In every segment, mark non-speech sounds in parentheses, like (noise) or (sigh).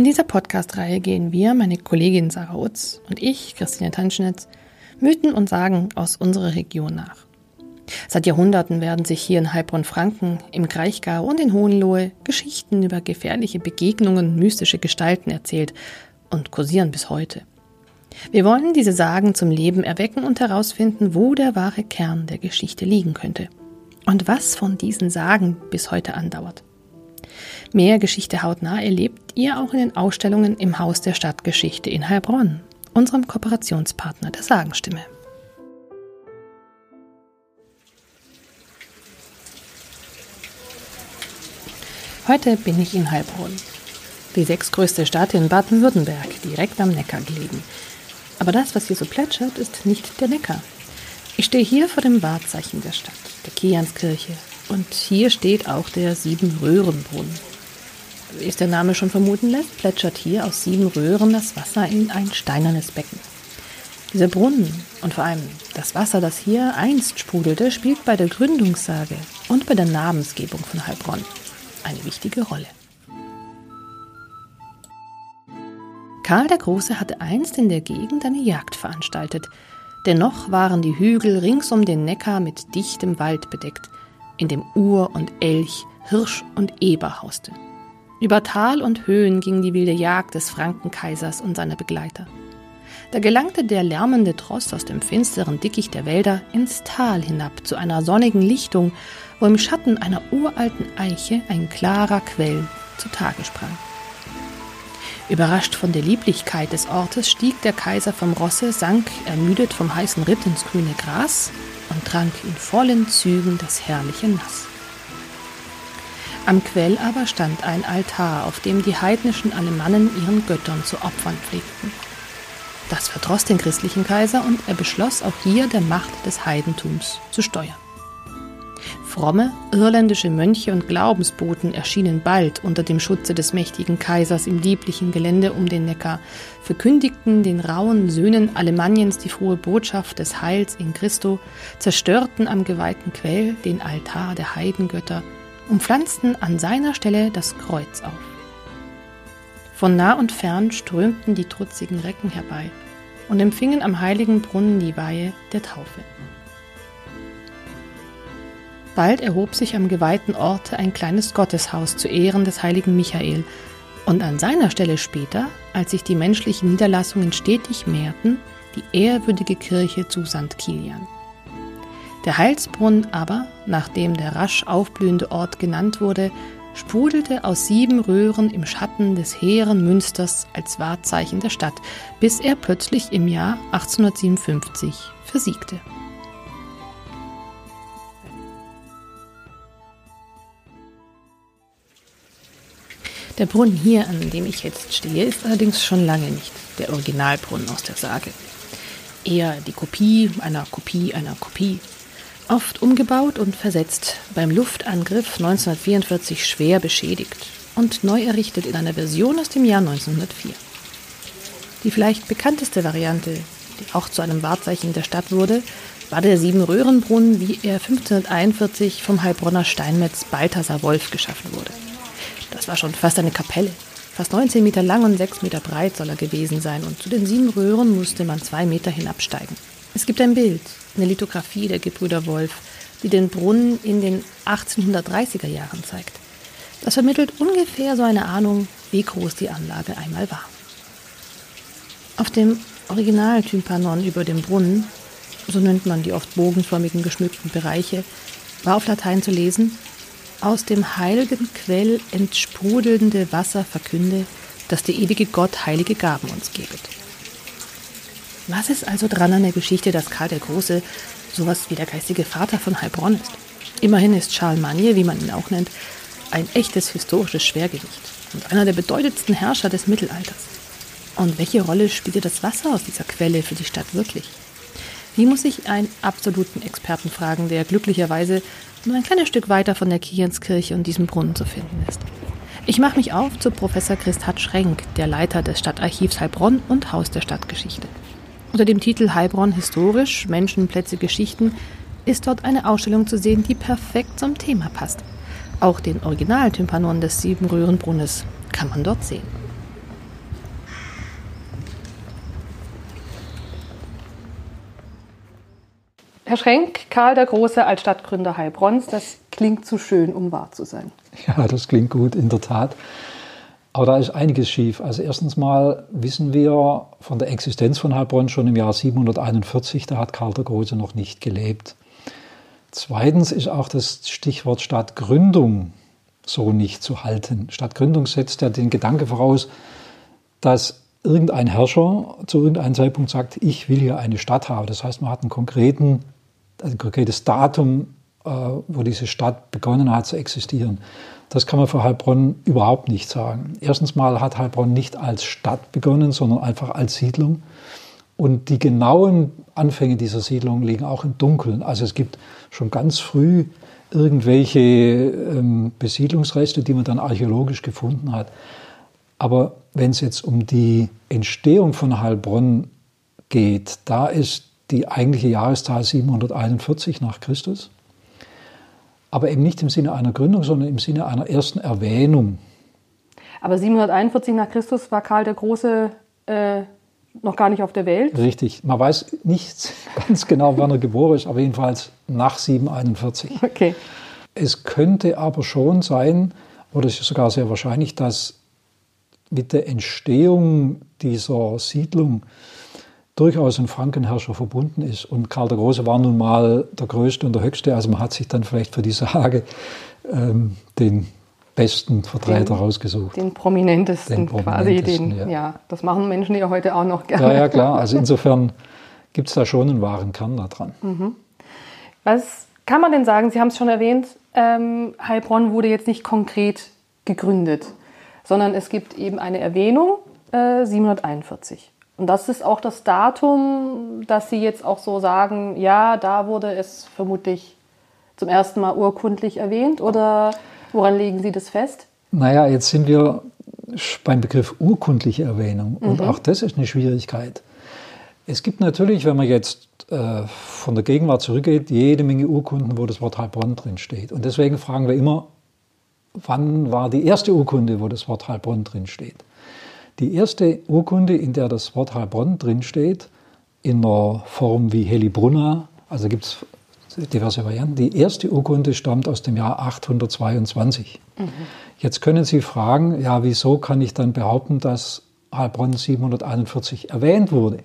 In dieser Podcast-Reihe gehen wir, meine Kollegin Sarah Utz und ich, Christine Tanschnitz, Mythen und Sagen aus unserer Region nach. Seit Jahrhunderten werden sich hier in Heilbronn-Franken, im Kraichgau und in Hohenlohe Geschichten über gefährliche Begegnungen, mystische Gestalten erzählt und kursieren bis heute. Wir wollen diese Sagen zum Leben erwecken und herausfinden, wo der wahre Kern der Geschichte liegen könnte und was von diesen Sagen bis heute andauert. Mehr Geschichte hautnah erlebt ihr auch in den Ausstellungen im Haus der Stadtgeschichte in Heilbronn, unserem Kooperationspartner der Sagenstimme. Heute bin ich in Heilbronn, die sechstgrößte Stadt in Baden-Württemberg, direkt am Neckar gelegen. Aber das, was hier so plätschert, ist nicht der Neckar. Ich stehe hier vor dem Wahrzeichen der Stadt, der Kianskirche. Und hier steht auch der Siebenröhrenbrunnen. Wie es der Name schon vermuten lässt, plätschert hier aus sieben Röhren das Wasser in ein steinernes Becken. Dieser Brunnen und vor allem das Wasser, das hier einst sprudelte, spielt bei der Gründungssage und bei der Namensgebung von Heilbronn eine wichtige Rolle. Karl der Große hatte einst in der Gegend eine Jagd veranstaltet. Dennoch waren die Hügel rings um den Neckar mit dichtem Wald bedeckt, in dem Ur und Elch, Hirsch und Eber hauste. Über Tal und Höhen ging die wilde Jagd des Frankenkaisers und seiner Begleiter. Da gelangte der lärmende Tross aus dem finsteren Dickicht der Wälder ins Tal hinab zu einer sonnigen Lichtung, wo im Schatten einer uralten Eiche ein klarer Quell zutage sprang. Überrascht von der Lieblichkeit des Ortes stieg der Kaiser vom Rosse, sank ermüdet vom heißen Ritt ins grüne Gras und trank in vollen Zügen das herrliche Nass. Am Quell aber stand ein Altar, auf dem die heidnischen Alemannen ihren Göttern zu opfern pflegten. Das verdross den christlichen Kaiser und er beschloss auch hier der Macht des Heidentums zu steuern. Fromme irländische Mönche und Glaubensboten erschienen bald unter dem Schutze des mächtigen Kaisers im lieblichen Gelände um den Neckar, verkündigten den rauen Söhnen Alemanniens die frohe Botschaft des Heils in Christo, zerstörten am geweihten Quell den Altar der Heidengötter und pflanzten an seiner Stelle das Kreuz auf. Von nah und fern strömten die trutzigen Recken herbei und empfingen am heiligen Brunnen die Weihe der Taufe. Bald erhob sich am geweihten Orte ein kleines Gotteshaus zu Ehren des heiligen Michael, und an seiner Stelle später, als sich die menschlichen Niederlassungen stetig mehrten, die ehrwürdige Kirche zu St. Kilian. Der Heilsbrunnen aber, nachdem der rasch aufblühende Ort genannt wurde, sprudelte aus sieben Röhren im Schatten des hehren Münsters als Wahrzeichen der Stadt, bis er plötzlich im Jahr 1857 versiegte. Der Brunnen hier, an dem ich jetzt stehe, ist allerdings schon lange nicht der Originalbrunnen aus der Sage. Eher die Kopie einer Kopie einer Kopie. Oft umgebaut und versetzt, beim Luftangriff 1944 schwer beschädigt und neu errichtet in einer Version aus dem Jahr 1904. Die vielleicht bekannteste Variante, die auch zu einem Wahrzeichen der Stadt wurde, war der Siebenröhrenbrunnen, wie er 1541 vom Heilbronner Steinmetz Balthasar Wolf geschaffen wurde. Das war schon fast eine Kapelle. Fast 19 Meter lang und 6 Meter breit soll er gewesen sein und zu den sieben Röhren musste man zwei Meter hinabsteigen. Es gibt ein Bild, eine Lithografie der Gebrüder Wolf, die den Brunnen in den 1830er Jahren zeigt. Das vermittelt ungefähr so eine Ahnung, wie groß die Anlage einmal war. Auf dem Original-Tympanon über dem Brunnen, so nennt man die oft bogenförmigen geschmückten Bereiche, war auf Latein zu lesen aus dem heiligen Quell entsprudelnde Wasser verkünde, dass der ewige Gott heilige Gaben uns gebet. Was ist also dran an der Geschichte, dass Karl der Große sowas wie der geistige Vater von Heilbronn ist? Immerhin ist Charlemagne, wie man ihn auch nennt, ein echtes historisches Schwergewicht und einer der bedeutendsten Herrscher des Mittelalters. Und welche Rolle spielte das Wasser aus dieser Quelle für die Stadt wirklich? Wie muss ich einen absoluten Experten fragen, der glücklicherweise nur ein kleines Stück weiter von der Kienskirche und diesem Brunnen zu finden ist. Ich mache mich auf zu Professor Christat Schrenk, der Leiter des Stadtarchivs Heilbronn und Haus der Stadtgeschichte. Unter dem Titel Heilbronn historisch, Menschen, Plätze, Geschichten ist dort eine Ausstellung zu sehen, die perfekt zum Thema passt. Auch den Originaltympanon des Siebenröhrenbrunnes kann man dort sehen. Herr Schrenk, Karl der Große als Stadtgründer Heilbronns, das klingt zu schön, um wahr zu sein. Ja, das klingt gut, in der Tat. Aber da ist einiges schief. Also erstens mal wissen wir von der Existenz von Heilbronn schon im Jahr 741, da hat Karl der Große noch nicht gelebt. Zweitens ist auch das Stichwort Stadtgründung so nicht zu halten. Stadtgründung setzt ja den Gedanke voraus, dass irgendein Herrscher zu irgendeinem Zeitpunkt sagt, ich will hier eine Stadt haben. Das heißt, man hat einen konkreten, ein konkretes Datum, äh, wo diese Stadt begonnen hat zu existieren. Das kann man für Heilbronn überhaupt nicht sagen. Erstens mal hat Heilbronn nicht als Stadt begonnen, sondern einfach als Siedlung. Und die genauen Anfänge dieser Siedlung liegen auch im Dunkeln. Also es gibt schon ganz früh irgendwelche ähm, Besiedlungsreste, die man dann archäologisch gefunden hat. Aber wenn es jetzt um die Entstehung von Heilbronn geht, da ist die eigentliche Jahreszahl 741 nach Christus. Aber eben nicht im Sinne einer Gründung, sondern im Sinne einer ersten Erwähnung. Aber 741 nach Christus war Karl der Große äh, noch gar nicht auf der Welt? Richtig. Man weiß nicht (laughs) ganz genau, wann er geboren ist, aber jedenfalls nach 741. Okay. Es könnte aber schon sein, oder es ist sogar sehr wahrscheinlich, dass mit der Entstehung dieser Siedlung durchaus ein Frankenherrscher verbunden ist. Und Karl der Große war nun mal der Größte und der Höchste, also man hat sich dann vielleicht für die Sage ähm, den besten Vertreter den, rausgesucht. Den prominentesten, den prominentesten quasi. Den, ja. ja. das machen Menschen ja heute auch noch gerne. Ja, ja, klar. (laughs) Also insofern gibt es da schon einen wahren Kern daran. Mhm. Was kann man denn sagen? Sie haben es schon erwähnt, ähm, Heilbronn wurde jetzt nicht konkret gegründet sondern es gibt eben eine Erwähnung äh, 741. Und das ist auch das Datum, dass Sie jetzt auch so sagen, ja, da wurde es vermutlich zum ersten Mal urkundlich erwähnt oder woran legen Sie das fest? Naja, jetzt sind wir beim Begriff urkundliche Erwähnung und mhm. auch das ist eine Schwierigkeit. Es gibt natürlich, wenn man jetzt äh, von der Gegenwart zurückgeht, jede Menge Urkunden, wo das Wort Heilbronn drin steht. Und deswegen fragen wir immer, wann war die erste Urkunde, wo das Wort Heilbronn drinsteht. Die erste Urkunde, in der das Wort Heilbronn drinsteht, in einer Form wie Helibrunna, also gibt es diverse Varianten. Die erste Urkunde stammt aus dem Jahr 822. Mhm. Jetzt können Sie fragen, ja, wieso kann ich dann behaupten, dass Heilbronn 741 erwähnt wurde?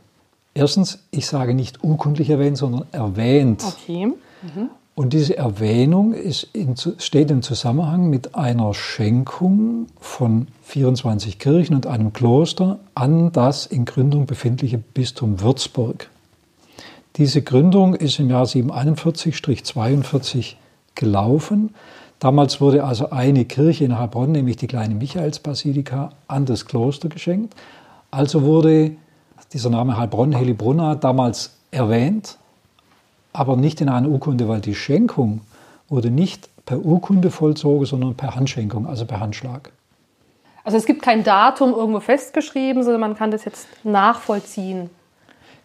Erstens, ich sage nicht urkundlich erwähnt, sondern erwähnt. Okay. Mhm. Und diese Erwähnung in, steht im Zusammenhang mit einer Schenkung von 24 Kirchen und einem Kloster an das in Gründung befindliche Bistum Würzburg. Diese Gründung ist im Jahr 741-42 gelaufen. Damals wurde also eine Kirche in Heilbronn, nämlich die kleine Michaelsbasilika, an das Kloster geschenkt. Also wurde dieser Name Heilbronn, Helibrunna, damals erwähnt aber nicht in einer Urkunde, weil die Schenkung wurde nicht per Urkunde vollzogen, sondern per Handschenkung, also per Handschlag. Also es gibt kein Datum irgendwo festgeschrieben, sondern man kann das jetzt nachvollziehen.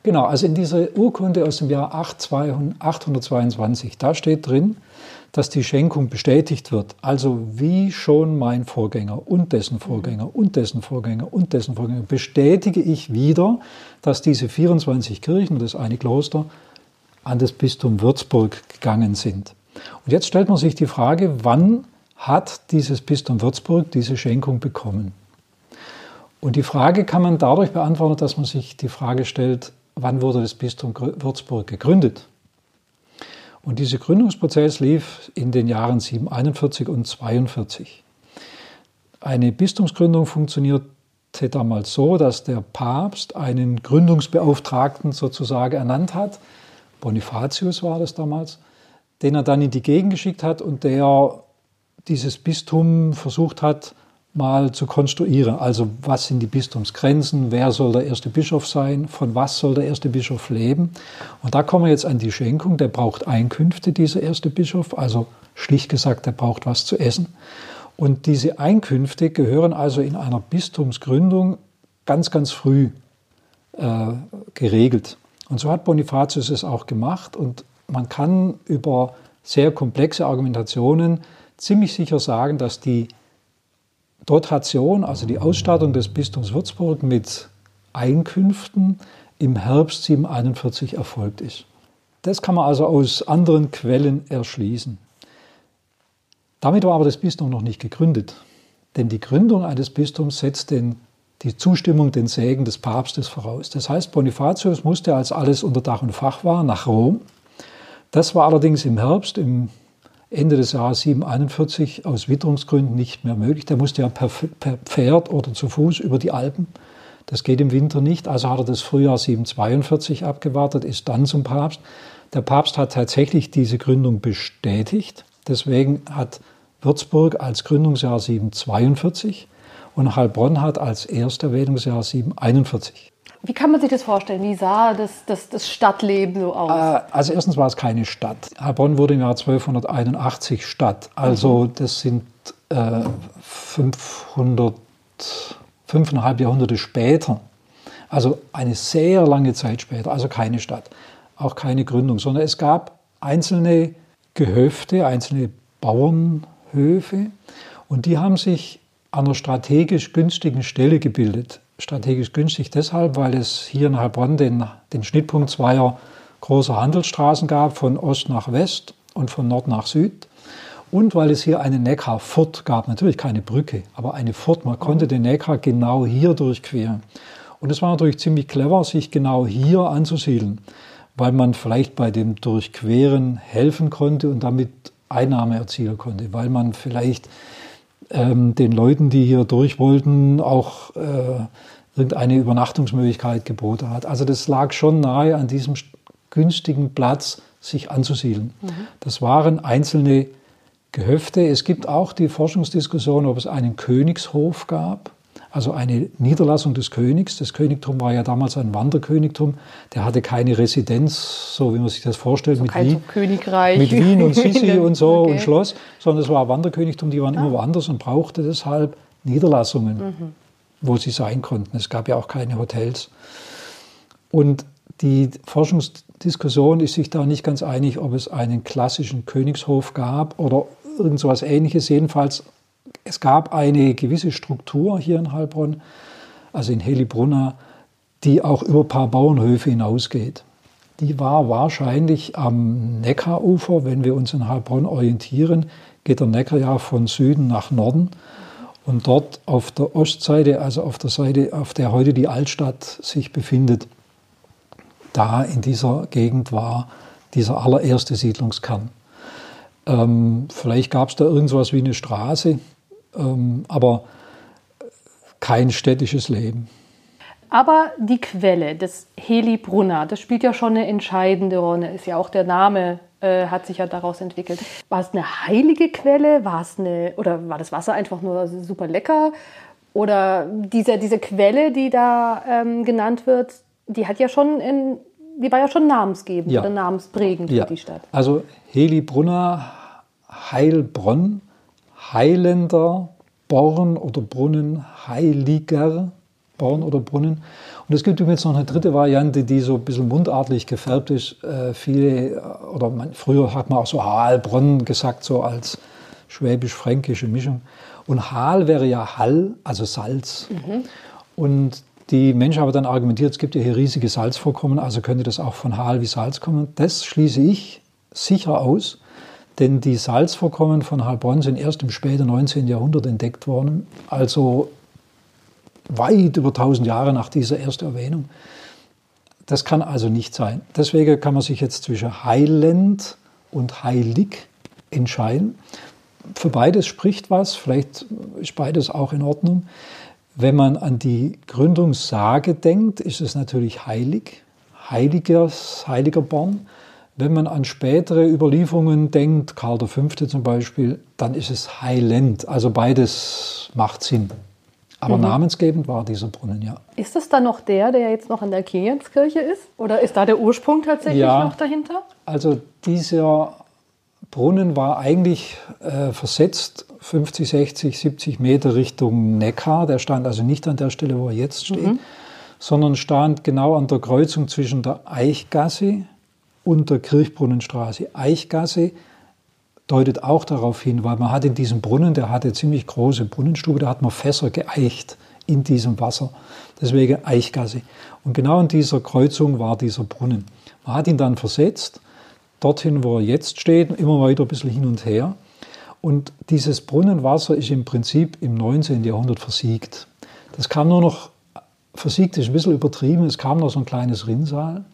Genau, also in dieser Urkunde aus dem Jahr 822, da steht drin, dass die Schenkung bestätigt wird. Also wie schon mein Vorgänger und dessen Vorgänger und dessen Vorgänger und dessen Vorgänger bestätige ich wieder, dass diese 24 Kirchen das eine Kloster an das Bistum Würzburg gegangen sind. Und jetzt stellt man sich die Frage, wann hat dieses Bistum Würzburg diese Schenkung bekommen? Und die Frage kann man dadurch beantworten, dass man sich die Frage stellt, wann wurde das Bistum Würzburg gegründet? Und dieser Gründungsprozess lief in den Jahren 741 und 42. Eine Bistumsgründung funktionierte damals so, dass der Papst einen Gründungsbeauftragten sozusagen ernannt hat, Bonifatius war das damals, den er dann in die Gegend geschickt hat und der dieses Bistum versucht hat, mal zu konstruieren. Also was sind die Bistumsgrenzen, wer soll der erste Bischof sein, von was soll der erste Bischof leben. Und da kommen wir jetzt an die Schenkung, der braucht Einkünfte, dieser erste Bischof, also schlicht gesagt, der braucht was zu essen. Und diese Einkünfte gehören also in einer Bistumsgründung ganz, ganz früh äh, geregelt. Und so hat Bonifatius es auch gemacht und man kann über sehr komplexe Argumentationen ziemlich sicher sagen, dass die Dotation, also die Ausstattung des Bistums Würzburg mit Einkünften im Herbst 741 erfolgt ist. Das kann man also aus anderen Quellen erschließen. Damit war aber das Bistum noch nicht gegründet. Denn die Gründung eines Bistums setzt den, die Zustimmung, den Segen des Papstes voraus. Das heißt, Bonifatius musste, als alles unter Dach und Fach war, nach Rom. Das war allerdings im Herbst, im Ende des Jahres 741 aus Witterungsgründen nicht mehr möglich. Der musste ja per, per, Pferd oder zu Fuß über die Alpen. Das geht im Winter nicht. Also hat er das Frühjahr 742 abgewartet, ist dann zum Papst. Der Papst hat tatsächlich diese Gründung bestätigt. Deswegen hat Würzburg als Gründungsjahr 742 und Heilbronn hat als Ersterwählungsjahr 741. Wie kann man sich das vorstellen? Wie sah das, das, das Stadtleben so aus? Äh, also erstens war es keine Stadt. Heilbronn wurde im Jahr 1281 Stadt. Also mhm. das sind äh, 500, fünfeinhalb Jahrhunderte später. Also eine sehr lange Zeit später. Also keine Stadt, auch keine Gründung, sondern es gab einzelne Gehöfte, einzelne Bauernhöfe und die haben sich an einer strategisch günstigen Stelle gebildet strategisch günstig deshalb, weil es hier in Heilbronn den, den Schnittpunkt zweier großer Handelsstraßen gab, von Ost nach West und von Nord nach Süd. Und weil es hier eine Neckarfurt gab, natürlich keine Brücke, aber eine Furt. Man konnte den Neckar genau hier durchqueren. Und es war natürlich ziemlich clever, sich genau hier anzusiedeln, weil man vielleicht bei dem Durchqueren helfen konnte und damit Einnahme erzielen konnte, weil man vielleicht ähm, den Leuten, die hier durch wollten, auch äh, irgendeine Übernachtungsmöglichkeit geboten hat. Also das lag schon nahe an diesem günstigen Platz, sich anzusiedeln. Mhm. Das waren einzelne Gehöfte. Es gibt auch die Forschungsdiskussion, ob es einen Königshof gab also eine Niederlassung des Königs. Das Königtum war ja damals ein Wanderkönigtum. Der hatte keine Residenz, so wie man sich das vorstellt, so mit, Wien, Königreich. mit Wien und (laughs) Sisi und so okay. und Schloss, sondern es war ein Wanderkönigtum, die waren ah. immer woanders und brauchte deshalb Niederlassungen, mhm. wo sie sein konnten. Es gab ja auch keine Hotels. Und die Forschungsdiskussion ist sich da nicht ganz einig, ob es einen klassischen Königshof gab oder irgend so etwas Ähnliches. Jedenfalls es gab eine gewisse Struktur hier in Heilbronn, also in Helibrunna, die auch über ein paar Bauernhöfe hinausgeht. Die war wahrscheinlich am Neckarufer, wenn wir uns in Heilbronn orientieren, geht der Neckar ja von Süden nach Norden. Und dort auf der Ostseite, also auf der Seite, auf der heute die Altstadt sich befindet, da in dieser Gegend war dieser allererste Siedlungskern. Ähm, vielleicht gab es da irgendwas wie eine Straße, ähm, aber kein städtisches Leben. Aber die Quelle des Helibrunner, das spielt ja schon eine entscheidende Rolle, ist ja auch der Name, äh, hat sich ja daraus entwickelt. War es eine heilige Quelle? War es eine, oder war das Wasser einfach nur super lecker? Oder diese, diese Quelle, die da ähm, genannt wird, die hat ja schon in, die war ja schon namensgebend ja. oder namensprägend ja. für die Stadt. Also Helibrunner, Heilbronn heilender Born oder Brunnen, heiliger Born oder Brunnen. Und es gibt übrigens noch eine dritte Variante, die so ein bisschen mundartlich gefärbt ist. Äh, viele, oder man, früher hat man auch so Haalbronn gesagt, so als schwäbisch-fränkische Mischung. Und Hal wäre ja Hall, also Salz. Mhm. Und die Menschen haben dann argumentiert, es gibt ja hier riesige Salzvorkommen, also könnte das auch von Hal wie Salz kommen. Das schließe ich sicher aus. Denn die Salzvorkommen von Heilbronn sind erst im späten 19. Jahrhundert entdeckt worden, also weit über 1000 Jahre nach dieser ersten Erwähnung. Das kann also nicht sein. Deswegen kann man sich jetzt zwischen heilend und heilig entscheiden. Für beides spricht was, vielleicht ist beides auch in Ordnung. Wenn man an die Gründungssage denkt, ist es natürlich heilig, heiliges, heiliger Born. Wenn man an spätere Überlieferungen denkt, Karl V. zum Beispiel, dann ist es Highland. Also beides macht Sinn. Aber mhm. namensgebend war dieser Brunnen, ja. Ist das dann noch der, der jetzt noch in der Kilianskirche ist? Oder ist da der Ursprung tatsächlich ja, noch dahinter? Also dieser Brunnen war eigentlich äh, versetzt 50, 60, 70 Meter Richtung Neckar. Der stand also nicht an der Stelle, wo er jetzt steht, mhm. sondern stand genau an der Kreuzung zwischen der Eichgasse und der Kirchbrunnenstraße. Eichgasse deutet auch darauf hin, weil man hat in diesem Brunnen, der hatte ziemlich große Brunnenstube, da hat man Fässer geeicht in diesem Wasser. Deswegen Eichgasse. Und genau an dieser Kreuzung war dieser Brunnen. Man hat ihn dann versetzt dorthin, wo er jetzt steht, immer weiter ein bisschen hin und her. Und dieses Brunnenwasser ist im Prinzip im 19. Jahrhundert versiegt. Das kam nur noch, versiegt ist ein bisschen übertrieben, es kam noch so ein kleines Rinnsal.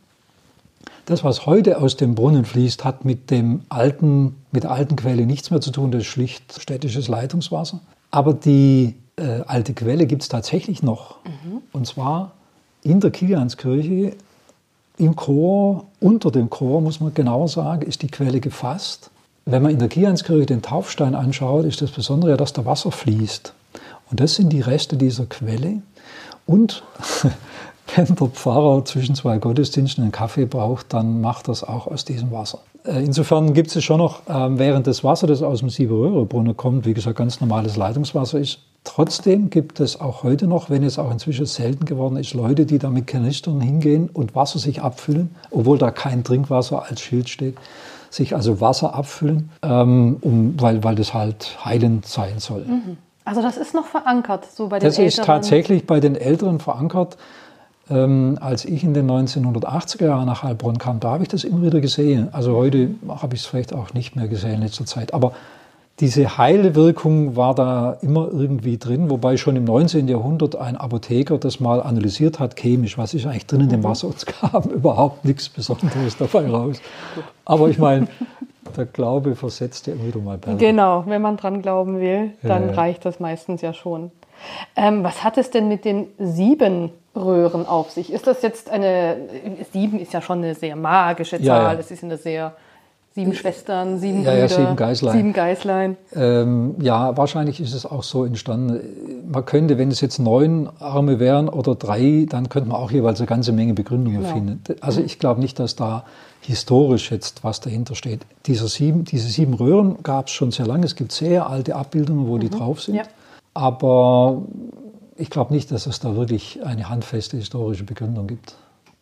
Das, was heute aus dem Brunnen fließt, hat mit, dem alten, mit der alten Quelle nichts mehr zu tun, das ist schlicht städtisches Leitungswasser. Aber die äh, alte Quelle gibt es tatsächlich noch. Mhm. Und zwar in der Kilianskirche, im Chor, unter dem Chor, muss man genauer sagen, ist die Quelle gefasst. Wenn man in der Kilianskirche den Taufstein anschaut, ist das Besondere, dass da Wasser fließt. Und das sind die Reste dieser Quelle. Und (laughs) wenn der Pfarrer zwischen zwei Gottesdiensten einen Kaffee braucht, dann macht das auch aus diesem Wasser. Äh, insofern gibt es schon noch, ähm, während das Wasser, das aus dem Sieberröhrebrunnen kommt, wie gesagt, ganz normales Leitungswasser ist. Trotzdem gibt es auch heute noch, wenn es auch inzwischen selten geworden ist, Leute, die da mit Kanistern hingehen und Wasser sich abfüllen, obwohl da kein Trinkwasser als Schild steht, sich also Wasser abfüllen, ähm, um, weil, weil das halt heilend sein soll. Mhm. Also das ist noch verankert, so bei den Das Älteren. ist tatsächlich bei den Älteren verankert. Ähm, als ich in den 1980er Jahren nach Heilbronn kam, da habe ich das immer wieder gesehen. Also heute habe ich es vielleicht auch nicht mehr gesehen in letzter Zeit. Aber diese Heilwirkung war da immer irgendwie drin, wobei schon im 19. Jahrhundert ein Apotheker das mal analysiert hat, chemisch, was ist eigentlich drin in dem mhm. Wasser und es kam (laughs) überhaupt nichts Besonderes dabei raus. Aber ich meine, der Glaube versetzt ja immer wieder mal Berge. Genau, wenn man dran glauben will, dann ja. reicht das meistens ja schon. Ähm, was hat es denn mit den sieben Röhren auf sich? Ist das jetzt eine, sieben ist ja schon eine sehr magische Zahl, ja, ja. es ist eine sehr, sieben Schwestern, sieben ja, Brüder, ja, sieben Geißlein. Sieben Geißlein. Ähm, ja, wahrscheinlich ist es auch so entstanden. Man könnte, wenn es jetzt neun Arme wären oder drei, dann könnte man auch jeweils eine ganze Menge Begründungen genau. finden. Also ich glaube nicht, dass da historisch jetzt was dahinter steht. Diese sieben, diese sieben Röhren gab es schon sehr lange. Es gibt sehr alte Abbildungen, wo mhm. die drauf sind. Ja. Aber ich glaube nicht, dass es da wirklich eine handfeste historische Begründung gibt.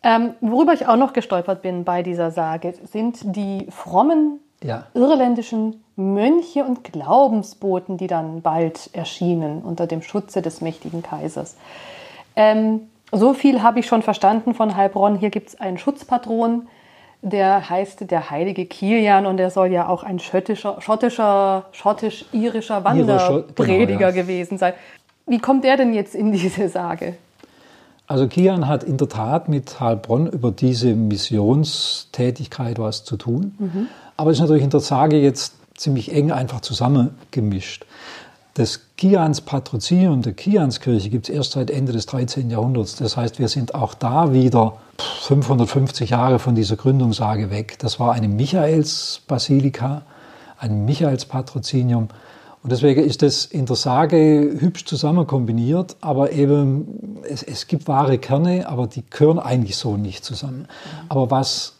Ähm, worüber ich auch noch gestolpert bin bei dieser Sage, sind die frommen ja. irländischen Mönche und Glaubensboten, die dann bald erschienen unter dem Schutze des mächtigen Kaisers. Ähm, so viel habe ich schon verstanden von Heilbronn. Hier gibt es einen Schutzpatron, der heißt der heilige Kilian und der soll ja auch ein schottischer, schottischer, schottisch-irischer Wanderprediger genau, ja. gewesen sein. Wie kommt der denn jetzt in diese Sage? Also Kian hat in der Tat mit Heilbronn über diese Missionstätigkeit was zu tun. Mhm. Aber ist natürlich in der Sage jetzt ziemlich eng einfach zusammengemischt. Das Kians Patrozinium der Kianskirche gibt es erst seit Ende des 13. Jahrhunderts. Das heißt, wir sind auch da wieder 550 Jahre von dieser Gründungssage weg. Das war eine Michaelsbasilika, ein Michaelspatrozinium. Und deswegen ist das in der Sage hübsch zusammen kombiniert, aber eben es, es gibt wahre Kerne, aber die gehören eigentlich so nicht zusammen. Aber was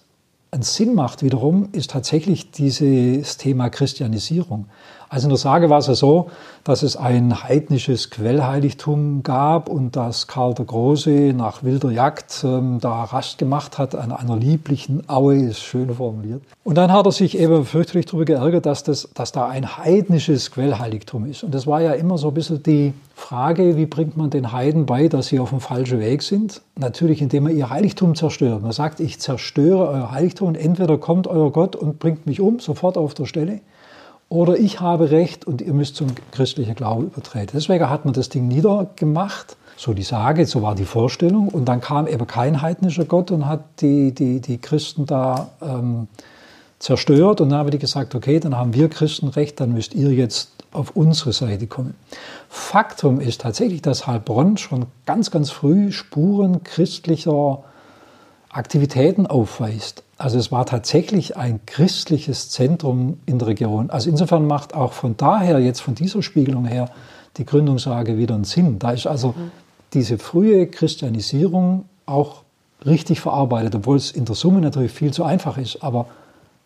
einen Sinn macht wiederum, ist tatsächlich dieses Thema Christianisierung. Also in der Sage war es ja so, dass es ein heidnisches Quellheiligtum gab und dass Karl der Große nach wilder Jagd ähm, da Rast gemacht hat an einer lieblichen Aue, ist schön formuliert. Und dann hat er sich eben fürchterlich darüber geärgert, dass, das, dass da ein heidnisches Quellheiligtum ist. Und das war ja immer so ein bisschen die Frage, wie bringt man den Heiden bei, dass sie auf dem falschen Weg sind? Natürlich, indem man ihr Heiligtum zerstört. Man sagt, ich zerstöre euer Heiligtum und entweder kommt euer Gott und bringt mich um, sofort auf der Stelle, oder ich habe Recht und ihr müsst zum christlichen Glauben übertreten. Deswegen hat man das Ding niedergemacht, so die Sage, so war die Vorstellung. Und dann kam eben kein heidnischer Gott und hat die, die, die Christen da ähm, zerstört. Und dann haben die gesagt, okay, dann haben wir Christen Recht, dann müsst ihr jetzt auf unsere Seite kommen. Faktum ist tatsächlich, dass Heilbronn schon ganz, ganz früh Spuren christlicher Aktivitäten aufweist. Also es war tatsächlich ein christliches Zentrum in der Region. Also insofern macht auch von daher, jetzt von dieser Spiegelung her, die Gründungssage wieder einen Sinn. Da ist also mhm. diese frühe Christianisierung auch richtig verarbeitet, obwohl es in der Summe natürlich viel zu einfach ist. Aber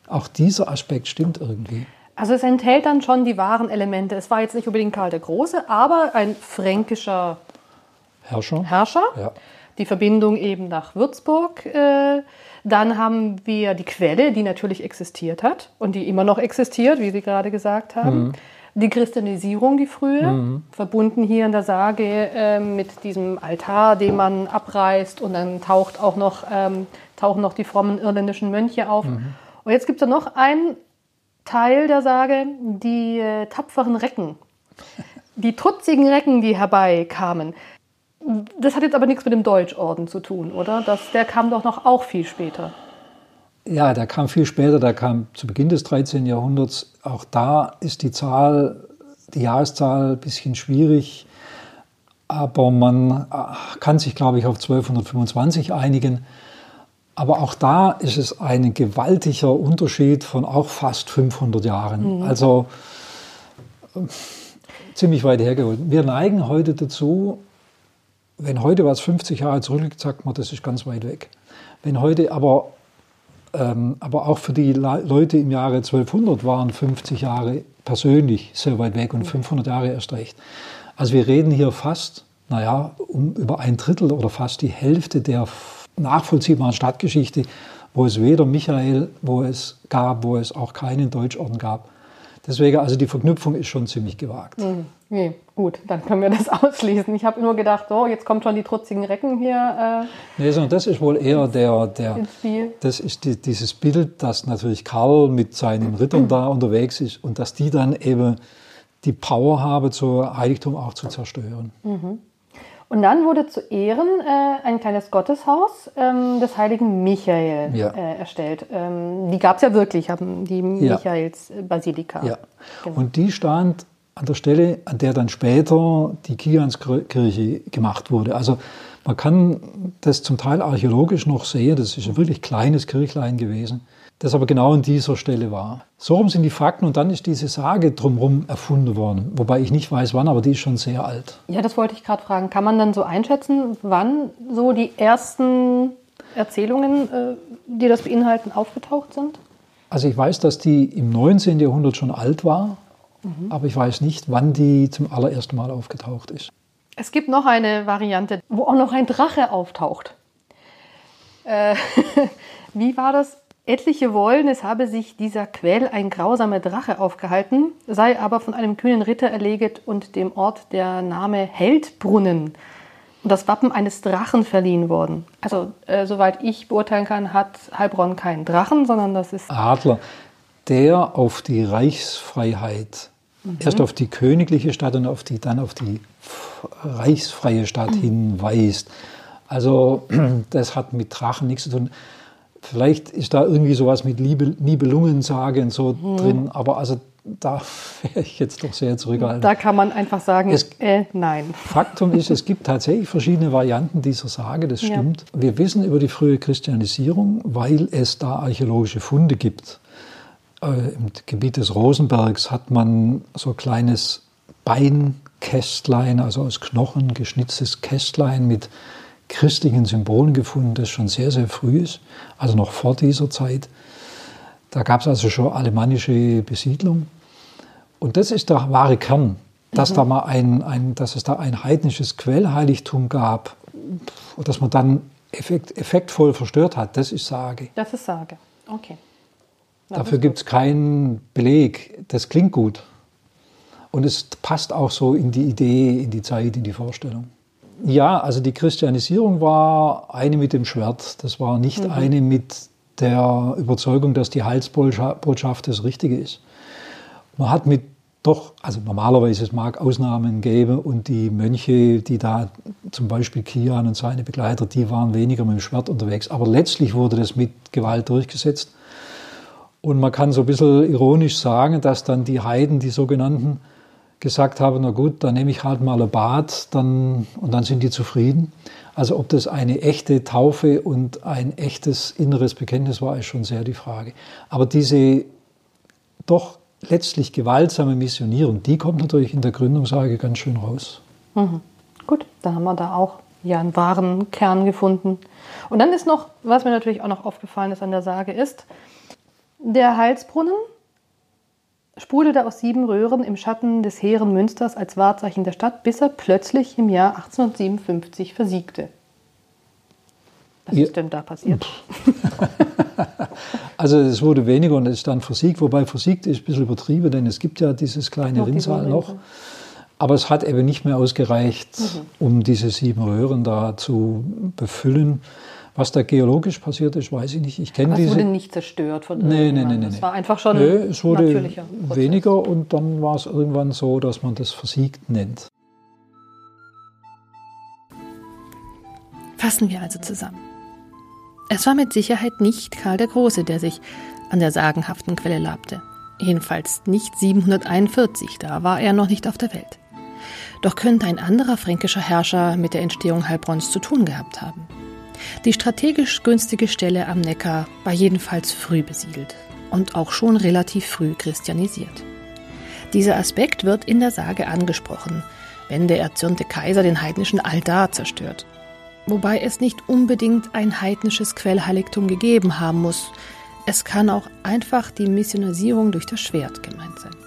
auch dieser Aspekt stimmt irgendwie. Also es enthält dann schon die wahren Elemente. Es war jetzt nicht unbedingt Karl der Große, aber ein fränkischer Herrscher. Herrscher. Ja. Die Verbindung eben nach Würzburg. Äh, dann haben wir die Quelle, die natürlich existiert hat und die immer noch existiert, wie Sie gerade gesagt haben. Mhm. Die Christianisierung, die frühe, mhm. verbunden hier in der Sage äh, mit diesem Altar, den man abreißt und dann taucht auch noch, ähm, tauchen noch die frommen irländischen Mönche auf. Mhm. Und jetzt gibt es noch einen Teil der Sage, die äh, tapferen Recken. Die trutzigen Recken, die herbeikamen. Das hat jetzt aber nichts mit dem Deutschorden zu tun, oder? Das, der kam doch noch auch viel später. Ja, der kam viel später, der kam zu Beginn des 13. Jahrhunderts. Auch da ist die Zahl, die Jahreszahl ein bisschen schwierig, aber man äh, kann sich, glaube ich, auf 1225 einigen. Aber auch da ist es ein gewaltiger Unterschied von auch fast 500 Jahren. Mhm. Also äh, ziemlich weit hergeholt. Wir neigen heute dazu, wenn heute was 50 Jahre zurückliegt, sagt man, das ist ganz weit weg. Wenn heute aber, ähm, aber auch für die Leute im Jahre 1200 waren 50 Jahre persönlich sehr weit weg und 500 Jahre erst recht. Also wir reden hier fast, naja, um über ein Drittel oder fast die Hälfte der nachvollziehbaren Stadtgeschichte, wo es weder Michael, wo es gab, wo es auch keinen Deutschorden gab. Deswegen, also die Verknüpfung ist schon ziemlich gewagt. Mhm. Nee, gut, dann können wir das (laughs) ausschließen. Ich habe nur gedacht, so, jetzt kommen schon die trutzigen Recken hier. Äh, nee, sondern das ist wohl eher der, der das ist die, dieses Bild, dass natürlich Karl mit seinen Rittern da unterwegs ist und dass die dann eben die Power haben, so Heiligtum auch zu zerstören. Mhm. Und dann wurde zu Ehren äh, ein kleines Gotteshaus ähm, des heiligen Michael ja. äh, erstellt. Ähm, die gab es ja wirklich, haben die. Michaels Basilika. Ja. Genau. Und die stand an der Stelle, an der dann später die Kilianskirche gemacht wurde. Also man kann das zum Teil archäologisch noch sehen, das ist ein wirklich kleines Kirchlein gewesen, das aber genau an dieser Stelle war. So rum sind die Fakten und dann ist diese Sage drumherum erfunden worden, wobei ich nicht weiß wann, aber die ist schon sehr alt. Ja, das wollte ich gerade fragen. Kann man dann so einschätzen, wann so die ersten Erzählungen, äh, die das beinhalten, aufgetaucht sind? Also ich weiß, dass die im 19. Jahrhundert schon alt war, Mhm. Aber ich weiß nicht, wann die zum allerersten Mal aufgetaucht ist. Es gibt noch eine Variante, wo auch noch ein Drache auftaucht. Äh, (laughs) wie war das? Etliche wollen, es habe sich dieser Quell ein grausamer Drache aufgehalten, sei aber von einem kühnen Ritter erleget und dem Ort der Name Heldbrunnen und das Wappen eines Drachen verliehen worden. Also, äh, soweit ich beurteilen kann, hat Heilbronn keinen Drachen, sondern das ist. Adler der auf die Reichsfreiheit, mhm. erst auf die königliche Stadt und auf die, dann auf die reichsfreie Stadt mhm. hinweist. Also (clears throat) das hat mit Drachen nichts zu tun. Vielleicht ist da irgendwie sowas mit Liebe, Nibelungensage und so mhm. drin, aber also da (laughs) wäre ich jetzt doch sehr zurückhaltend. Da kann man einfach sagen, es, äh, nein. (laughs) Faktum ist, es gibt tatsächlich verschiedene Varianten dieser Sage, das stimmt. Ja. Wir wissen über die frühe Christianisierung, weil es da archäologische Funde gibt. Äh, im Gebiet des Rosenbergs hat man so ein kleines Beinkästlein, also aus Knochen geschnitztes Kästlein mit christlichen Symbolen gefunden, das schon sehr, sehr früh ist, also noch vor dieser Zeit. Da gab es also schon alemannische Besiedlung. Und das ist der wahre Kern, dass, mhm. da mal ein, ein, dass es da ein heidnisches Quellheiligtum gab, das man dann effekt, effektvoll verstört hat. Das ist Sage. Das ist Sage, okay. Dafür gibt es keinen Beleg. Das klingt gut. Und es passt auch so in die Idee, in die Zeit, in die Vorstellung. Ja, also die Christianisierung war eine mit dem Schwert. Das war nicht mhm. eine mit der Überzeugung, dass die Heilsbotschaft das Richtige ist. Man hat mit doch, also normalerweise es mag Ausnahmen geben und die Mönche, die da zum Beispiel Kian und seine Begleiter, die waren weniger mit dem Schwert unterwegs. Aber letztlich wurde das mit Gewalt durchgesetzt. Und man kann so ein bisschen ironisch sagen, dass dann die Heiden, die sogenannten, gesagt haben, na gut, dann nehme ich halt mal ein Bad dann, und dann sind die zufrieden. Also ob das eine echte Taufe und ein echtes inneres Bekenntnis war, ist schon sehr die Frage. Aber diese doch letztlich gewaltsame Missionierung, die kommt natürlich in der Gründungssage ganz schön raus. Mhm. Gut, dann haben wir da auch ja einen wahren Kern gefunden. Und dann ist noch, was mir natürlich auch noch aufgefallen ist an der Sage, ist, der Heilsbrunnen sprudelte aus sieben Röhren im Schatten des hehren Münsters als Wahrzeichen der Stadt, bis er plötzlich im Jahr 1857 versiegte. Was ja. ist denn da passiert? (laughs) also es wurde weniger und es ist dann versiegt, wobei versiegt ist ein bisschen übertrieben, denn es gibt ja dieses kleine Rinnsal noch. Aber es hat eben nicht mehr ausgereicht, mhm. um diese sieben Röhren da zu befüllen Was da geologisch passiert ist, weiß ich nicht. Ich kenne diese. Es wurde nicht zerstört von nee, nee, nee, nee. Es war einfach schon nee, es wurde natürlicher Prozess. weniger und dann war es irgendwann so, dass man das versiegt nennt. Fassen wir also zusammen. Es war mit Sicherheit nicht Karl der Große, der sich an der sagenhaften Quelle labte. Jedenfalls nicht 741, da war er noch nicht auf der Welt. Doch könnte ein anderer fränkischer Herrscher mit der Entstehung Heilbronns zu tun gehabt haben. Die strategisch günstige Stelle am Neckar war jedenfalls früh besiedelt und auch schon relativ früh christianisiert. Dieser Aspekt wird in der Sage angesprochen, wenn der erzürnte Kaiser den heidnischen Altar zerstört. Wobei es nicht unbedingt ein heidnisches Quellheiligtum gegeben haben muss. Es kann auch einfach die Missionisierung durch das Schwert gemeint sein.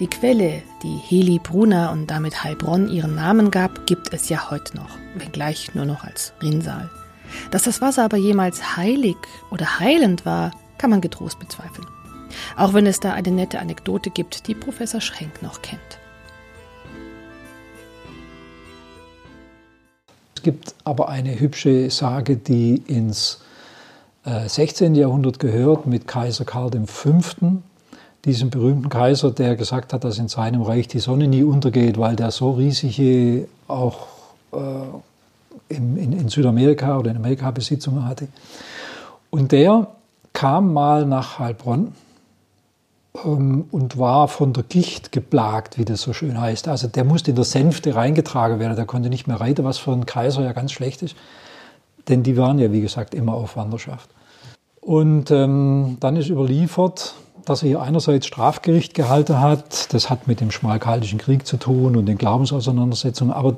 Die Quelle, die Heli Bruna und damit Heilbronn ihren Namen gab, gibt es ja heute noch, wenngleich nur noch als Rinnsal. Dass das Wasser aber jemals heilig oder heilend war, kann man getrost bezweifeln. Auch wenn es da eine nette Anekdote gibt, die Professor Schrenk noch kennt. Es gibt aber eine hübsche Sage, die ins 16. Äh, Jahrhundert gehört mit Kaiser Karl V diesem berühmten Kaiser, der gesagt hat, dass in seinem Reich die Sonne nie untergeht, weil der so riesige auch äh, in, in, in, Südamerika oder in Amerika Besitzungen hatte. Und der kam mal nach Heilbronn ähm, und war von der Gicht geplagt, wie das so schön heißt. Also der musste in der Sänfte reingetragen werden, der konnte nicht mehr reiten, was für einen Kaiser ja ganz schlecht ist. Denn die waren ja, wie gesagt, immer auf Wanderschaft. Und ähm, dann ist überliefert, dass er hier einerseits Strafgericht gehalten hat. Das hat mit dem Schmalkaldischen Krieg zu tun und den Glaubensauseinandersetzungen. Aber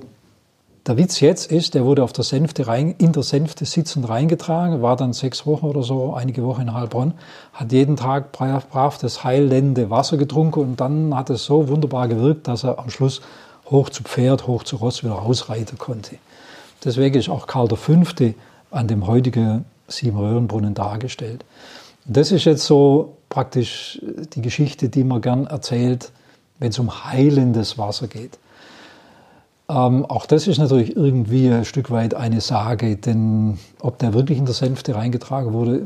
der Witz jetzt ist, der wurde auf der Sänfte rein, in der Sänfte sitzend reingetragen, war dann sechs Wochen oder so, einige Wochen in Heilbronn, hat jeden Tag brav, brav das heilende Wasser getrunken und dann hat es so wunderbar gewirkt, dass er am Schluss hoch zu Pferd, hoch zu Ross wieder rausreiten konnte. Deswegen ist auch Karl V. an dem heutigen Siebenröhrenbrunnen dargestellt. Das ist jetzt so praktisch die Geschichte, die man gern erzählt, wenn es um heilendes Wasser geht. Ähm, auch das ist natürlich irgendwie ein Stück weit eine Sage, denn ob der wirklich in der Sänfte reingetragen wurde,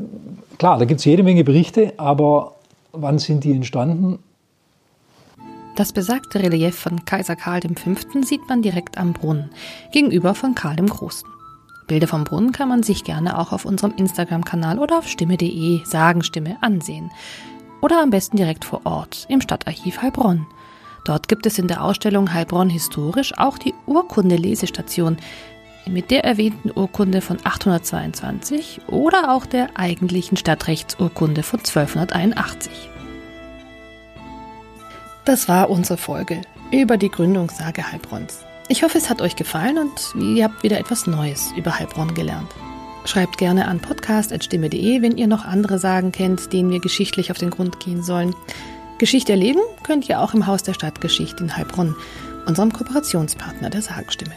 klar, da gibt es jede Menge Berichte, aber wann sind die entstanden? Das besagte Relief von Kaiser Karl V. sieht man direkt am Brunnen, gegenüber von Karl dem Großen. Bilder vom Brunnen kann man sich gerne auch auf unserem Instagram-Kanal oder auf stimme.de Sagenstimme ansehen. Oder am besten direkt vor Ort im Stadtarchiv Heilbronn. Dort gibt es in der Ausstellung Heilbronn historisch auch die Urkunde-Lesestation mit der erwähnten Urkunde von 822 oder auch der eigentlichen Stadtrechtsurkunde von 1281. Das war unsere Folge über die Gründungssage Heilbronns. Ich hoffe, es hat euch gefallen und ihr habt wieder etwas Neues über Heilbronn gelernt. Schreibt gerne an podcast.stimme.de, wenn ihr noch andere Sagen kennt, denen wir geschichtlich auf den Grund gehen sollen. Geschichte erleben könnt ihr auch im Haus der Stadtgeschichte in Heilbronn, unserem Kooperationspartner der Sagenstimme.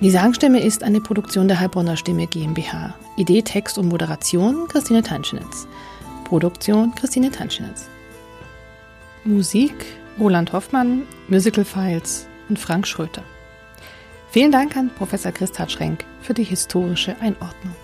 Die Sagenstimme ist eine Produktion der Heilbronner Stimme GmbH. Idee, Text und Moderation Christine Tanschinitz. Produktion Christine Tanschinitz. Musik Roland Hoffmann, Musical Files und Frank Schröter. Vielen Dank an Professor Christa Schrenk für die historische Einordnung.